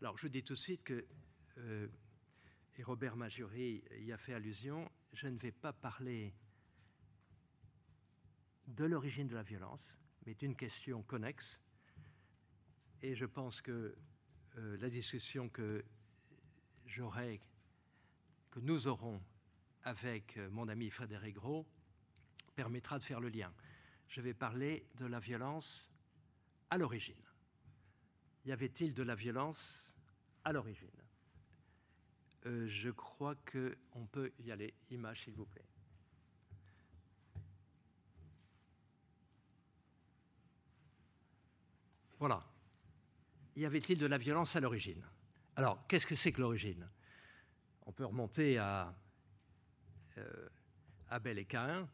Alors, je dis tout de suite que, euh, et Robert Majuri y a fait allusion, je ne vais pas parler de l'origine de la violence, mais d'une question connexe. Et je pense que euh, la discussion que j'aurai, que nous aurons avec euh, mon ami Frédéric Gros, permettra de faire le lien. Je vais parler de la violence à l'origine. Y avait-il de la violence à l'origine euh, Je crois qu'on peut y aller. Image, s'il vous plaît. Voilà. Y avait-il de la violence à l'origine? Alors, qu'est-ce que c'est que l'origine? On peut remonter à euh, Abel et Caïn.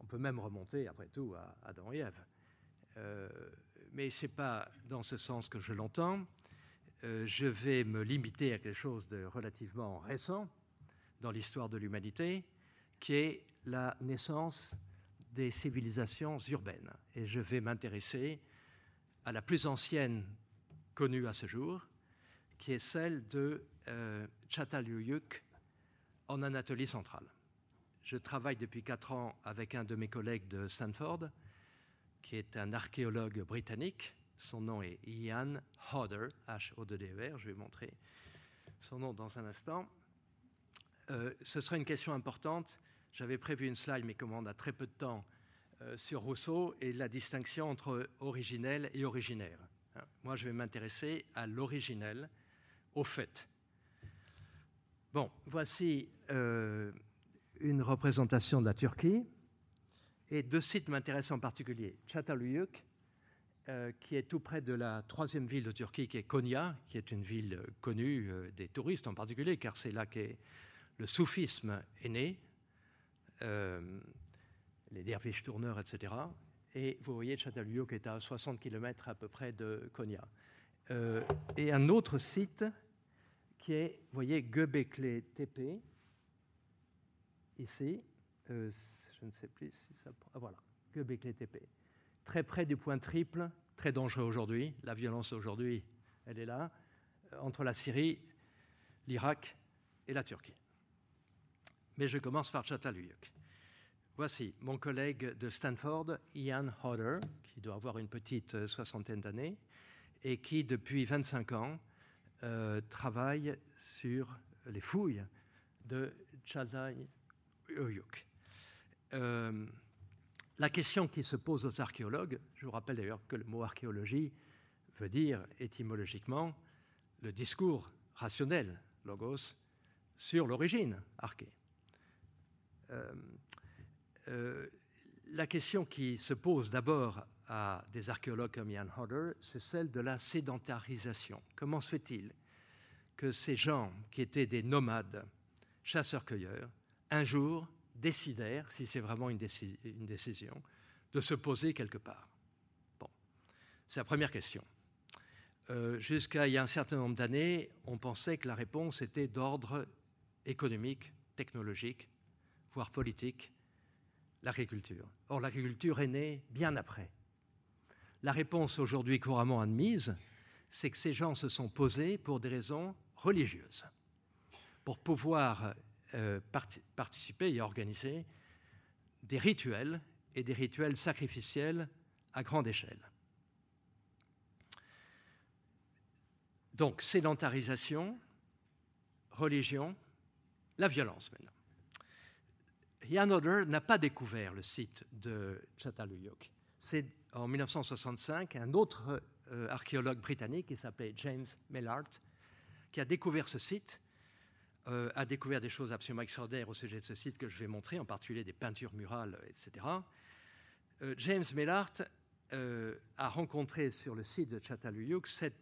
On peut même remonter, après tout, à Adam et Ève. Euh, mais ce n'est pas dans ce sens que je l'entends. Euh, je vais me limiter à quelque chose de relativement récent dans l'histoire de l'humanité, qui est la naissance des civilisations urbaines. Et je vais m'intéresser à la plus ancienne connue à ce jour, qui est celle de euh, Çatalhöyük en Anatolie centrale. Je travaille depuis quatre ans avec un de mes collègues de Stanford, qui est un archéologue britannique. Son nom est Ian Hodder, H-O-D-D-E-R. Je vais montrer son nom dans un instant. Euh, ce sera une question importante. J'avais prévu une slide, mais comme on a très peu de temps, euh, sur Rousseau et la distinction entre originel et originaire. Hein. Moi, je vais m'intéresser à l'originel, au fait. Bon, voici euh, une représentation de la Turquie. Et deux sites m'intéressent en particulier. Çatalhöyük, euh, qui est tout près de la troisième ville de Turquie, qui est Konya, qui est une ville connue des touristes en particulier, car c'est là que le soufisme est né les derviches tourneurs, etc. Et vous voyez Çatalhöyük est à 60 km à peu près de Konya. Euh, et un autre site qui est, vous voyez, Göbekli Tepe, ici, euh, je ne sais plus si ça... Ah, voilà, Göbekli Tepe. Très près du point triple, très dangereux aujourd'hui. La violence aujourd'hui, elle est là, euh, entre la Syrie, l'Irak et la Turquie. Mais je commence par Çatalhöyük. Voici mon collègue de Stanford, Ian Hodder, qui doit avoir une petite euh, soixantaine d'années et qui, depuis 25 ans, euh, travaille sur les fouilles de Çatalhöyük. Euh, la question qui se pose aux archéologues, je vous rappelle d'ailleurs que le mot archéologie veut dire étymologiquement le discours rationnel, logos, sur l'origine, arché. Euh, euh, la question qui se pose d'abord à des archéologues comme Ian Hodder, c'est celle de la sédentarisation. Comment se fait-il que ces gens qui étaient des nomades, chasseurs-cueilleurs, un jour décidèrent, si c'est vraiment une, décision, de se poser quelque part Bon, c'est la première question. Euh, jusqu'à il y a un certain nombre d'années, on pensait que la réponse était d'ordre économique, technologique, voire politique, l'agriculture. Or, l'agriculture est née bien après. La réponse aujourd'hui couramment admise, c'est que ces gens se sont posés pour des raisons religieuses, pour pouvoir euh, participer et organiser des rituels et des rituels sacrificiels à grande échelle. Donc, sédentarisation, religion, la violence maintenant. Jan Oder n'a pas découvert le site de Çatalhöyük. C'est en 1965 un autre euh, archéologue britannique qui s'appelait James Mellart qui a découvert ce site, euh, a découvert des choses absolument extraordinaires au sujet de ce site que je vais montrer, en particulier des peintures murales, etc. Euh, James Mellart a rencontré sur le site de Çatalhöyük cette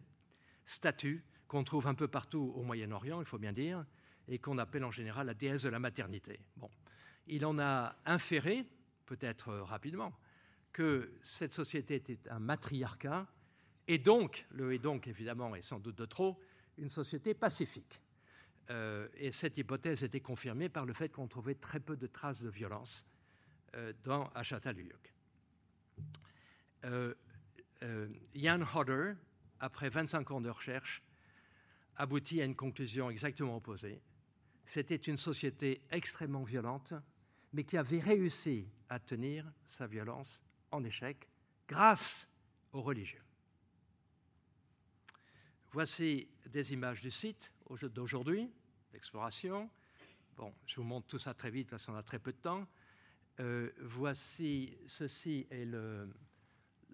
statue qu'on trouve un peu partout au Moyen-Orient, il faut bien dire, et qu'on appelle en général la déesse de la maternité. Bon il en a inféré, peut-être rapidement, que cette société était un matriarcat, et donc, le et donc évidemment est sans doute de trop, une société pacifique. Euh, et cette hypothèse était confirmée par le fait qu'on trouvait très peu de traces de violence euh, dans Achataluyuk. Euh, Jan Hodder, après 25 ans de recherche, aboutit à une conclusion exactement opposée. C'était une société extrêmement violente, mais qui avait réussi à tenir sa violence en échec grâce aux religieux. Voici des images du site d'aujourd'hui, d'exploration. Bon, je vous montre tout ça très vite parce qu'on a très peu de temps. Euh, voici, ceci est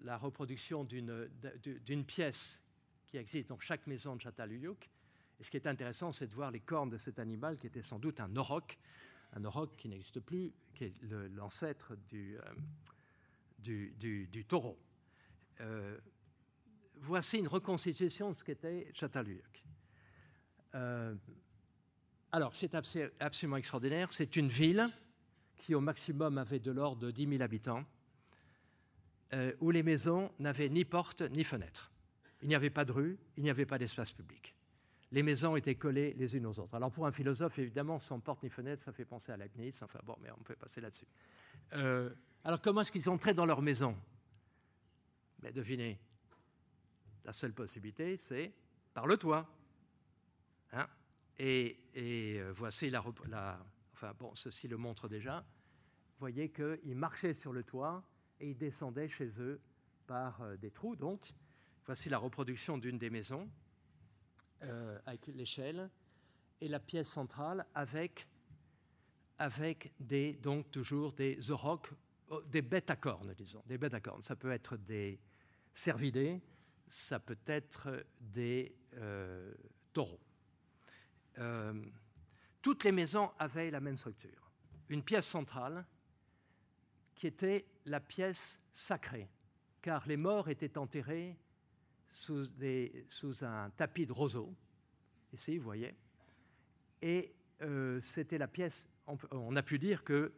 la reproduction d'une pièce qui existe dans chaque maison de Châtelluyuk. Et ce qui est intéressant, c'est de voir les cornes de cet animal qui était sans doute un auroch, un auroch qui n'existe plus, qui est l'ancêtre du, euh, taureau. Euh, voici une reconstitution de ce qu'était Châtelluyuk. Euh, alors, c'est absolument extraordinaire. C'est une ville qui, au maximum, avait de l'ordre de 10 000 habitants, euh, où les maisons n'avaient ni porte ni fenêtre. Il n'y avait pas de rue, il n'y avait pas d'espace public. Les maisons étaient collées les unes aux autres. Alors, pour un philosophe, évidemment, sans porte ni fenêtre, ça fait penser à Leibniz. Enfin, bon, mais on peut passer là-dessus. Euh, alors, comment est-ce qu'ils entraient dans leur maison mais Devinez. La seule possibilité, c'est par le toit. Hein et, euh, voici la, Enfin, bon, ceci le montre déjà. Vous voyez qu'ils marchaient sur le toit et ils descendaient chez eux par euh, des trous. Donc, voici la reproduction d'une des maisons euh, avec l'échelle et la pièce centrale avec, avec des, donc toujours des aurochs, des bêtes à cornes, disons. Des bêtes à cornes. Ça peut être des cervidés, ça peut être des taureaux. Euh, toutes les maisons avaient la même structure. Une pièce centrale qui était la pièce sacrée, car les morts étaient enterrés sous, un tapis de roseaux, ici, vous voyez, et euh, c'était la pièce, on, a pu dire que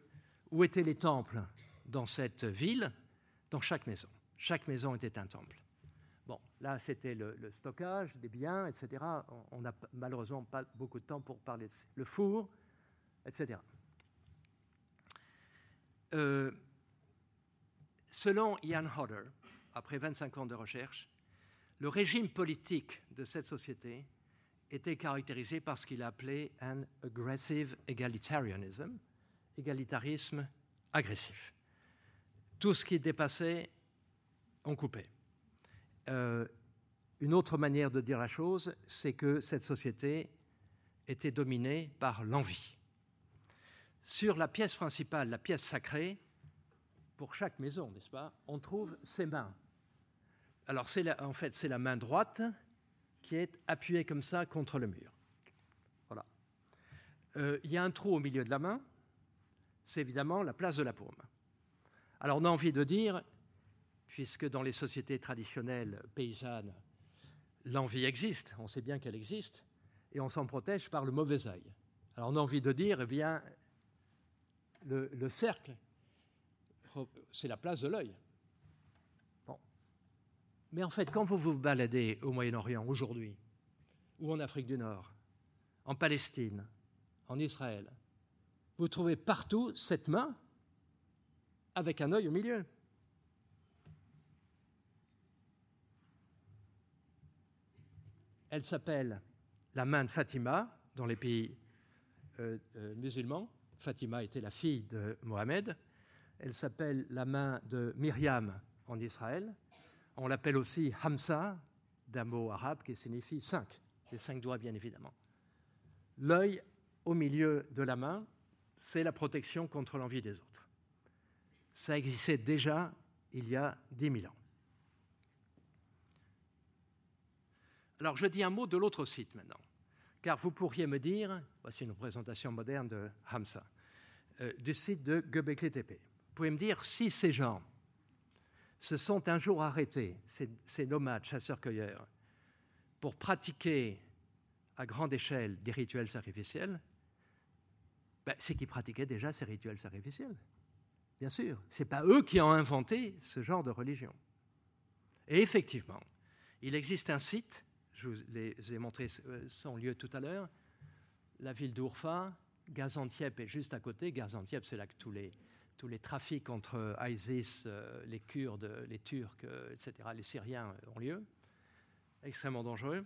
où étaient les temples dans cette ville, dans chaque maison. Chaque maison était un temple. Bon, là, c'était le, stockage des biens, etc. On n'a malheureusement pas beaucoup de temps pour parler de le four, etc. Euh, selon Ian Hodder, après 25 ans de recherche, le régime politique de cette société était caractérisé par ce qu'il appelait un aggressive egalitarianism, égalitarisme agressif. Tout ce qui dépassait, on coupait. Euh, une autre manière de dire la chose, c'est que cette société était dominée par l'envie. Sur la pièce principale, la pièce sacrée, pour chaque maison, n'est-ce pas, on trouve ses mains. Alors, en fait, c'est la main droite qui est appuyée comme ça contre le mur. Voilà. Euh, il y a un trou au milieu de la main, c'est évidemment la place de la paume. Alors, on a envie de dire, puisque dans les sociétés traditionnelles paysannes, l'envie existe, on sait bien qu'elle existe, et on s'en protège par le mauvais œil. Alors on a envie de dire, eh bien, le, cercle, c'est la place de l'œil. Bon. Mais en fait, quand vous vous baladez au Moyen-Orient aujourd'hui, ou en Afrique du Nord, en Palestine, en Israël, vous trouvez partout cette main avec un œil au milieu. Elle s'appelle la main de Fatima dans les pays euh, euh, musulmans. Fatima était la fille de Mohamed. Elle s'appelle la main de Myriam en Israël. On l'appelle aussi Hamza, d'un mot arabe qui signifie cinq, les cinq doigts bien évidemment. L'œil au milieu de la main, c'est la protection contre l'envie des autres. Ça existait déjà il y a dix mille ans. Alors je dis un mot de l'autre site maintenant, car vous pourriez me dire, voici une présentation moderne de Hamza, euh, du site de Göbekli Tepe. Vous pouvez me dire si ces gens se sont un jour arrêtés, ces, nomades chasseurs-cueilleurs, pour pratiquer à grande échelle des rituels sacrificiels, ben, c'est qu'ils pratiquaient déjà ces rituels sacrificiels. Bien sûr, ce n'est pas eux qui ont inventé ce genre de religion. Et effectivement, il existe un site je vous les ai montré euh, son lieu tout à l'heure. La ville d'Urfa, Gaziantep est juste à côté. Gaziantep, c'est là que tous les, tous les trafics entre ISIS, euh, les Kurdes, les Turcs, euh, etc., les Syriens ont lieu. Extrêmement dangereux.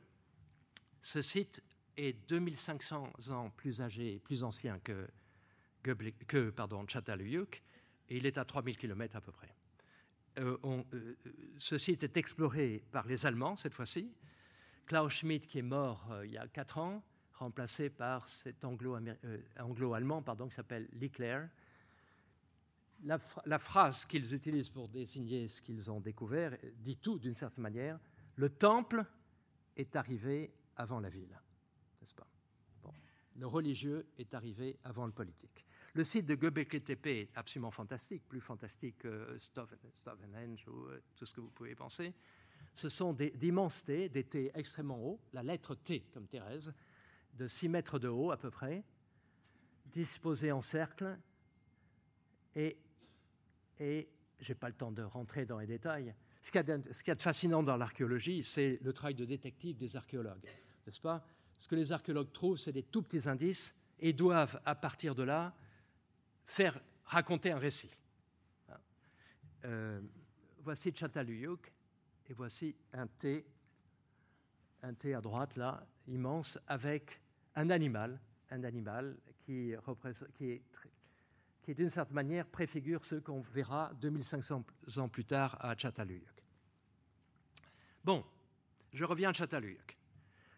Ce site est 2500 ans plus âgé, plus ancien que, que et il est à 3000 km à peu près. Euh, euh, ce site est exploré par les Allemands cette fois-ci. Klaus Schmidt, qui est mort euh, il y a 4 ans, remplacé par cet anglo-allemand pardon, qui s'appelle Leclerc. La, la, phrase qu'ils utilisent pour désigner ce qu'ils ont découvert dit tout d'une certaine manière. Le temple est arrivé avant la ville, n'est-ce pas? Le religieux est arrivé avant le politique. Le site de Göbekli Tepe est absolument fantastique, plus fantastique que Stonehenge ou euh, tout ce que vous pouvez penser. Ce sont d'immenses T, des T extrêmement hauts, la lettre T comme Thérèse, de 6 mètres de haut à peu près, disposés en cercle. Et, et je n'ai pas le temps de rentrer dans les détails. Ce qu'il y, a de fascinant dans l'archéologie, c'est le travail de détective des archéologues, n'est-ce pas? Ce que les archéologues trouvent, c'est des tout petits indices et doivent, à partir de là, faire raconter un récit. Euh, voici Çatalhöyük et voici un T, un T à droite là, immense, avec un animal, un animal qui, est, d'une certaine manière préfigure ce qu'on verra 2500 ans plus tard à Çatalhöyük. Bon, je reviens à Çatalhöyük.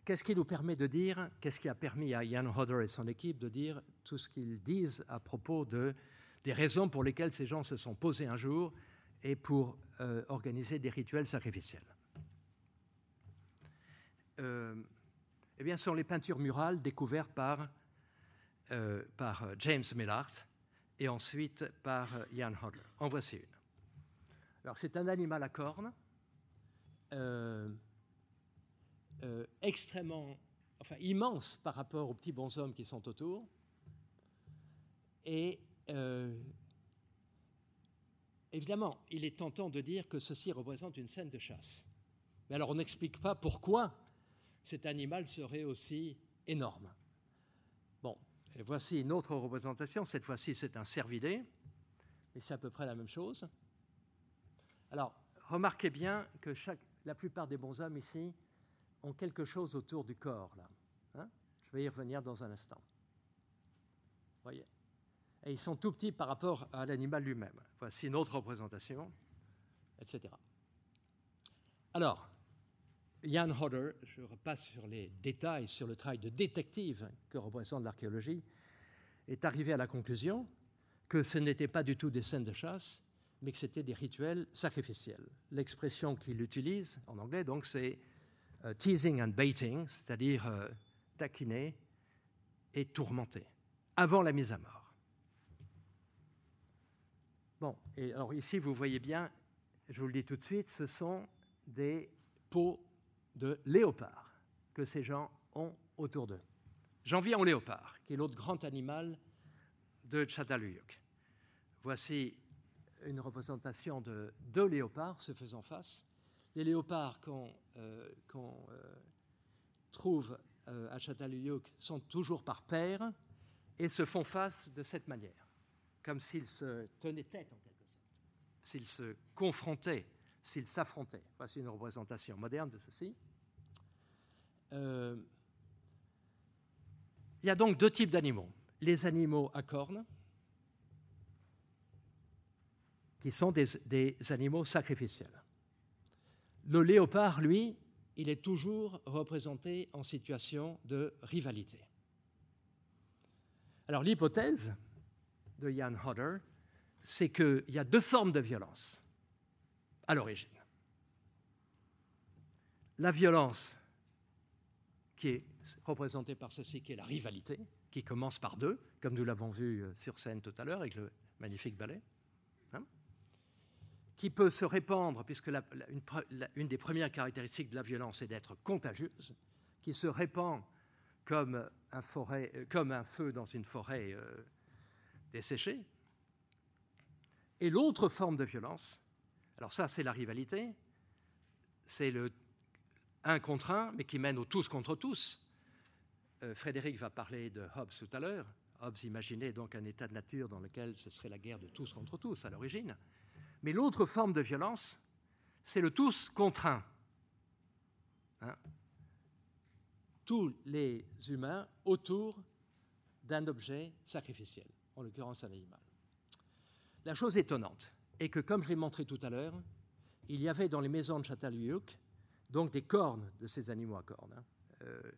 Qu'est-ce qui nous permet de dire, qu'est-ce qui a permis à Ian Hodder et son équipe de dire tout ce qu'ils disent à propos de, des raisons pour lesquelles ces gens se sont posés un jour et pour euh, organiser des rituels sacrificiels euh, Eh bien, ce sont les peintures murales découvertes par, euh, James Millard et ensuite par Ian Hodder. En voici une. Alors, c'est un animal à cornes. Extrêmement, enfin immense par rapport aux petits bonshommes qui sont autour. Et évidemment, il est tentant de dire que ceci représente une scène de chasse. Mais alors on n'explique pas pourquoi cet animal serait aussi énorme. Bon, et voici une autre représentation. Cette fois-ci, c'est un cervidé, et c'est à peu près la même chose. Alors, remarquez bien que la plupart des bonshommes ici ont quelque chose autour du corps, là. Hein. Je vais y revenir dans un instant. Voyez Et ils sont tout petits par rapport à l'animal lui-même. Voici une autre représentation, etc. Alors, Jan Hodder, je repasse sur les détails, sur le travail de détective que représente l'archéologie, est arrivé à la conclusion que ce n'était pas du tout des scènes de chasse, mais que c'était des rituels sacrificiels. L'expression qu'il utilise en anglais, donc, c'est euh, teasing and baiting, c'est-à-dire euh, taquiner et tourmenter, avant la mise à mort. Bon, et alors ici, vous voyez bien, je vous le dis tout de suite, ce sont des peaux de léopard que ces gens ont autour d'eux. J'en viens au léopard, qui est l'autre grand animal de Çatalhöyük. Voici une représentation de deux léopards se faisant face les léopards qu'on euh, euh, trouve euh, à Çatalhöyük sont toujours par paires et se font face de cette manière, comme s'ils se tenaient tête en quelque sorte, s'ils se confrontaient, s'ils s'affrontaient. Voici une représentation moderne de ceci. il y a donc deux types d'animaux. Les animaux à cornes, qui sont des animaux sacrificiels. Le léopard, lui, il est toujours représenté en situation de rivalité. Alors l'hypothèse de Jan Hodder, c'est qu'il y a deux formes de violence à l'origine. La violence qui est représentée par ceci, qui est la rivalité, qui commence par deux, comme nous l'avons vu euh, sur scène tout à l'heure avec le magnifique ballet qui peut se répandre, puisque une, des premières caractéristiques de la violence est d'être contagieuse, qui se répand comme un, euh, feu dans une forêt euh, desséchée. Et l'autre forme de violence, alors ça c'est la rivalité, c'est le un contre un, mais qui mène au tous contre tous. Euh, Frédéric va parler de Hobbes tout à l'heure. Hobbes imaginait donc un état de nature dans lequel ce serait la guerre de tous contre tous à l'origine. Mais l'autre forme de violence, c'est le tous contre un. Hein? tous les humains autour d'un objet sacrificiel, en l'occurrence un animal. La chose étonnante est que, comme je l'ai montré tout à l'heure, il y avait dans les maisons de Châtellerault donc des cornes de ces animaux à cornes, hein. euh,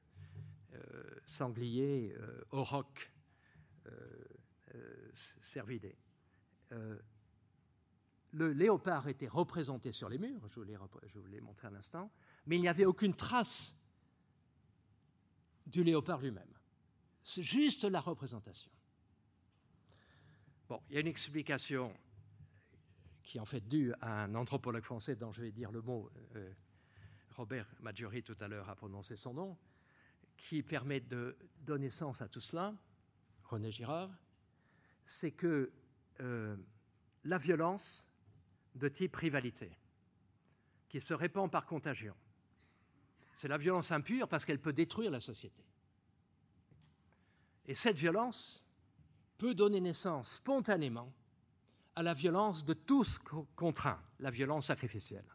euh, sangliers, euh, aurochs, cervidés. le léopard était représenté sur les murs, je vous l'ai montré à l'instant, mais il n'y avait aucune trace du léopard lui-même. C'est juste la représentation. Il y a une explication qui est en fait due à un anthropologue français dont je vais dire le mot, euh, Robert Maggiori tout à l'heure a prononcé son nom, qui permet de donner sens à tout cela, René Girard, c'est que euh, la violence de type rivalité, qui se répand par contagion, c'est la violence impure parce qu'elle peut détruire la société. Et cette violence peut donner naissance spontanément à la violence de tous contraints, la violence sacrificielle.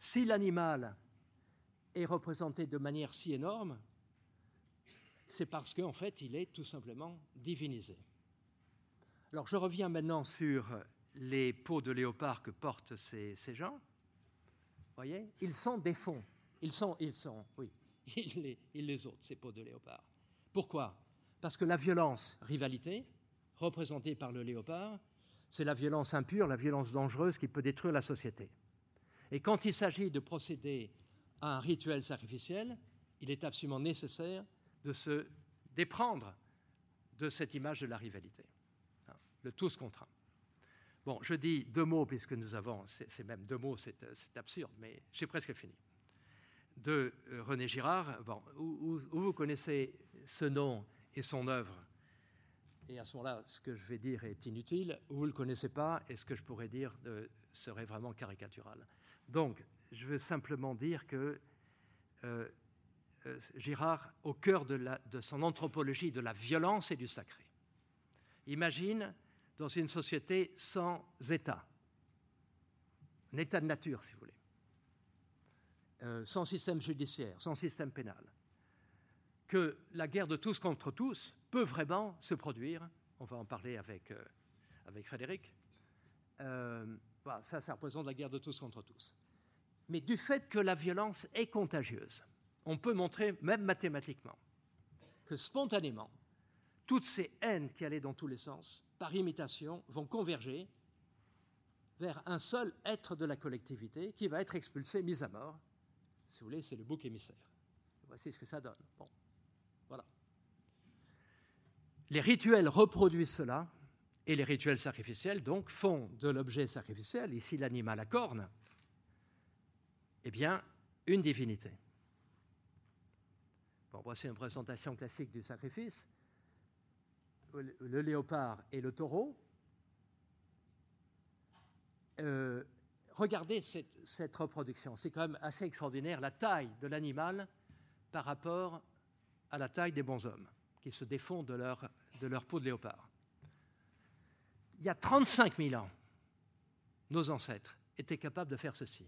Si l'animal est représenté de manière si énorme, c'est parce qu'en fait, il est tout simplement divinisé. Alors, je reviens maintenant sur les peaux de léopard que portent ces, ces gens. Voyez, ils sont des fonds. Ils sont, ils sont, oui, ils les, ils les ôtent, ces peaux de léopard. Pourquoi? Parce que la violence, rivalité, représentée par le léopard, c'est la violence impure, la violence dangereuse qui peut détruire la société. Et quand il s'agit de procéder à un rituel sacrificiel, il est absolument nécessaire de se déprendre de cette image de la rivalité. Hein, le tous contre un. Bon, je dis deux mots puisque nous avons, c'est même deux mots, c'est absurde, mais j'ai presque fini de euh, René Girard, bon, où, vous connaissez ce nom et son œuvre, et à ce moment-là, ce que je vais dire est inutile, ou vous ne le connaissez pas, et ce que je pourrais dire serait vraiment caricatural. Donc, je veux simplement dire que euh, euh, Girard, au cœur de, son anthropologie de la violence et du sacré, imagine dans une société sans État, un état de nature, si vous voulez. Euh, sans système judiciaire, sans système pénal, que la guerre de tous contre tous peut vraiment se produire. On va en parler avec, euh, Frédéric. Euh, ça, ça représente la guerre de tous contre tous. Mais du fait que la violence est contagieuse, on peut montrer, même mathématiquement, que spontanément, toutes ces haines qui allaient dans tous les sens, par imitation, vont converger vers un seul être de la collectivité qui va être expulsé, mis à mort, si vous voulez, c'est le bouc émissaire. Voici ce que ça donne. Bon. Les rituels reproduisent cela, et les rituels sacrificiels, donc, font de l'objet sacrificiel, ici l'animal à cornes, eh bien, une divinité. Voici une présentation classique du sacrifice. Le léopard et le taureau. Euh, regardez cette, reproduction. C'est quand même assez extraordinaire, la taille de l'animal par rapport à la taille des bons hommes qui se défont de leur, de leur peau de léopard. Il y a 35 000 ans, nos ancêtres étaient capables de faire ceci.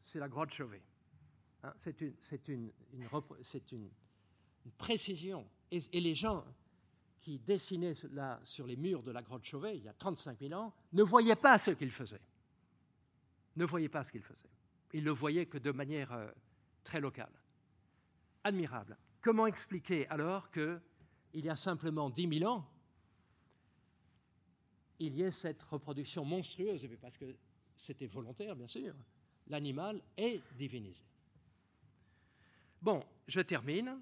C'est la grotte Chauvet. Hein, c'est une, précision. Et, les gens qui dessinaient là sur les murs de la grotte Chauvet, il y a 35 000 ans, ne voyaient pas ce qu'ils faisaient ne voyait pas ce qu'il faisait. Il le voyait que de manière euh, très locale. Admirable. Comment expliquer alors qu'il y a simplement 10 000 ans, il y ait cette reproduction monstrueuse, parce que c'était volontaire, bien sûr, l'animal est divinisé. Bon, je termine.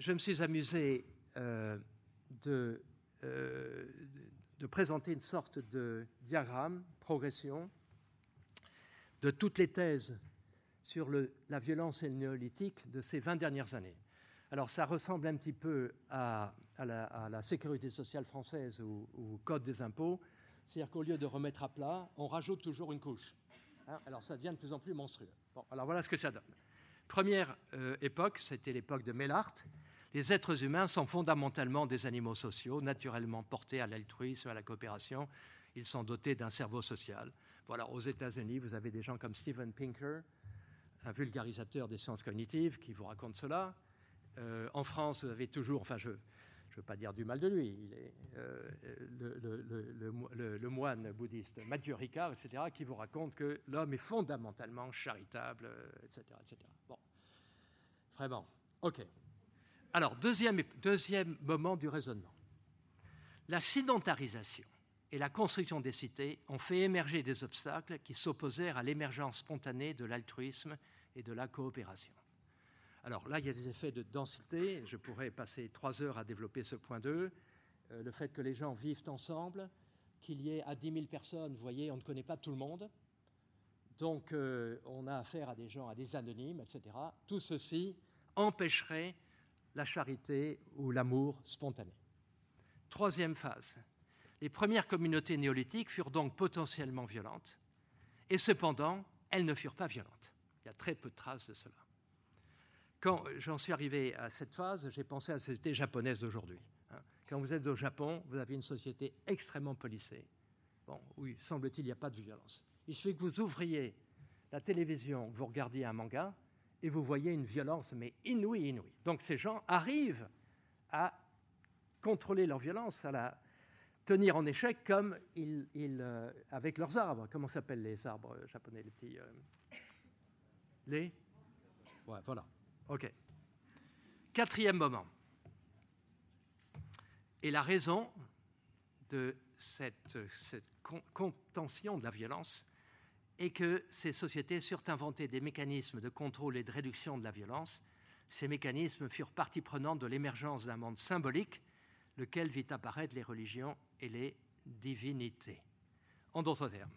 Je me suis amusé euh, de, euh, de présenter une sorte de diagramme, progression, de toutes les thèses sur la violence et le néolithique de ces 20 dernières années. Alors ça ressemble un petit peu à, la, sécurité sociale française ou au code des impôts, c'est-à-dire qu'au lieu de remettre à plat, on rajoute toujours une couche. Hein, alors ça devient de plus en plus monstrueux. Bon, alors voilà ce que ça donne. Première euh, époque, c'était l'époque de Mellart, les êtres humains sont fondamentalement des animaux sociaux, naturellement portés à l'altruisme, à la coopération. Ils sont dotés d'un cerveau social. Voilà, aux États-Unis, vous avez des gens comme Steven Pinker, un vulgarisateur des sciences cognitives qui vous raconte cela. Euh, en France, vous avez toujours, enfin, je ne veux pas dire du mal de lui, il est euh, le, moine bouddhiste Mathieu etc., qui vous raconte que l'homme est fondamentalement charitable, etc., etc. Bon, vraiment, ok. Alors, deuxième, deuxième moment du raisonnement. La sédentarisation et la construction des cités ont fait émerger des obstacles qui s'opposèrent à l'émergence spontanée de l'altruisme et de la coopération. Alors là, il y a des effets de densité. Je pourrais passer trois heures à développer ce point 2. Euh, le fait que les gens vivent ensemble, qu'il y ait à 10 000 personnes, vous voyez, on ne connaît pas tout le monde. Donc euh, on a affaire à des gens, à des anonymes, etc. Tout ceci empêcherait la charité ou l'amour spontané. Troisième phase. Les premières communautés néolithiques furent donc potentiellement violentes, et cependant, elles ne furent pas violentes. Il y a très peu de traces de cela. Quand j'en suis arrivé à cette phase, j'ai pensé à la société japonaise d'aujourd'hui. Hein. Quand vous êtes au Japon, vous avez une société extrêmement policée. Bon, oui, semble-t-il, il n'y a pas de violence. Il suffit que vous ouvriez la télévision, que vous regardiez un manga, et vous voyez une violence, mais inouïe, inouïe. Donc ces gens arrivent à contrôler leur violence, à la tenir en échec comme ils, euh, avec leurs arbres. Comment s'appellent les arbres japonais, les petits... Euh, les? Voilà. OK. Quatrième moment. Et la raison de cette, contention de la violence est que ces sociétés surent inventer des mécanismes de contrôle et de réduction de la violence. Ces mécanismes furent partie prenante de l'émergence d'un monde symbolique, lequel vit apparaître les religions et les divinités. En d'autres termes,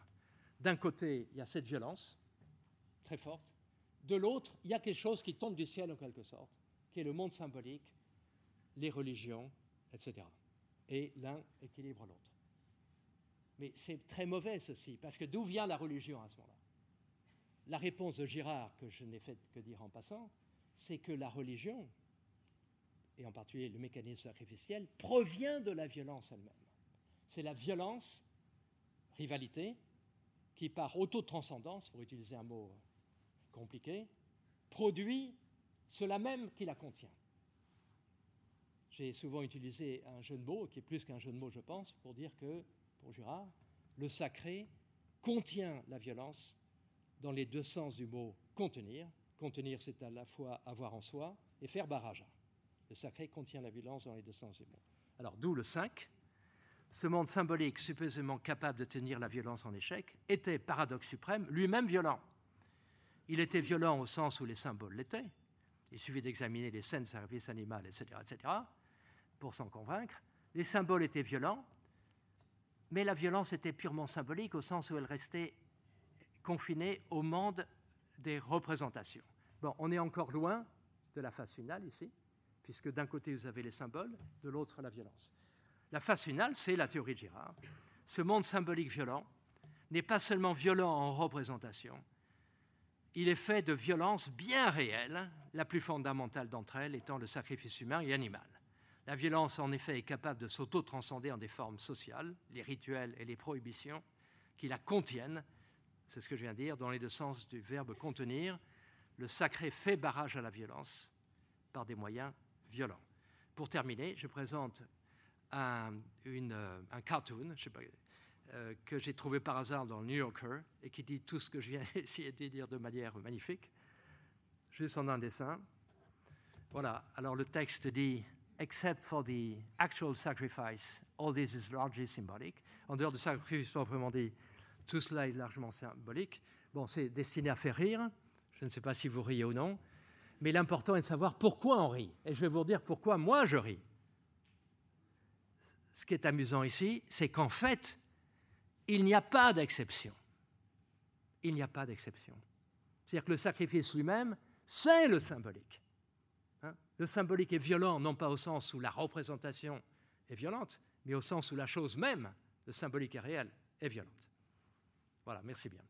d'un côté, il y a cette violence très forte, de l'autre, il y a quelque chose qui tombe du ciel en quelque sorte, qui est le monde symbolique, les religions, etc. Et l'un équilibre l'autre. Mais c'est très mauvais ceci, parce que d'où vient la religion à ce moment-là? La réponse de Girard, que je n'ai fait que dire en passant, c'est que la religion, et en particulier le mécanisme sacrificiel, provient de la violence elle-même. C'est la violence, rivalité, qui par autotranscendance, pour utiliser un mot compliqué, produit cela même qui la contient. J'ai souvent utilisé un jeu de mots, qui est plus qu'un jeu de mots, je pense, pour dire que, pour Girard, le sacré contient la violence dans les deux sens du mot contenir. Contenir, c'est à la fois avoir en soi et faire barrage. Le sacré contient la violence dans les deux sens du mot. Alors, d'où le 5. Ce monde symbolique, supposément capable de tenir la violence en échec, était, paradoxe suprême, lui-même violent. Il était violent au sens où les symboles l'étaient. Il suffit d'examiner les scènes de service animal, etc., etc., pour s'en convaincre. Les symboles étaient violents, mais la violence était purement symbolique au sens où elle restait confinée au monde des représentations. Bon, on est encore loin de la phase finale ici, puisque d'un côté vous avez les symboles, de l'autre la violence. La phase finale, c'est la théorie de Girard. Ce monde symbolique violent n'est pas seulement violent en représentation, il est fait de violences bien réelles, la plus fondamentale d'entre elles étant le sacrifice humain et animal. La violence, en effet, est capable de s'auto-transcender en des formes sociales, les rituels et les prohibitions qui la contiennent, c'est ce que je viens de dire, dans les deux sens du verbe contenir. Le sacré fait barrage à la violence par des moyens violents. Pour terminer, je présente un, un cartoon, je sais pas, euh, que j'ai trouvé par hasard dans le New Yorker et qui dit tout ce que je viens essayer de dire de manière magnifique, juste en un dessin. Voilà, alors le texte dit Except for the actual sacrifice, all this is largely symbolic. En dehors du sacrifice proprement dit, tout cela est largement symbolique. Bon, c'est destiné à faire rire. Je ne sais pas si vous riez ou non. Mais l'important est de savoir pourquoi on rit. Et je vais vous dire pourquoi moi je ris. Ce qui est amusant ici, c'est qu'en fait, il n'y a pas d'exception. Il n'y a pas d'exception. C'est-à-dire que le sacrifice lui-même, c'est le symbolique. Hein? le symbolique est violent, non pas au sens où la représentation est violente, mais au sens où la chose même, le symbolique est réel, est violente. Voilà, merci bien.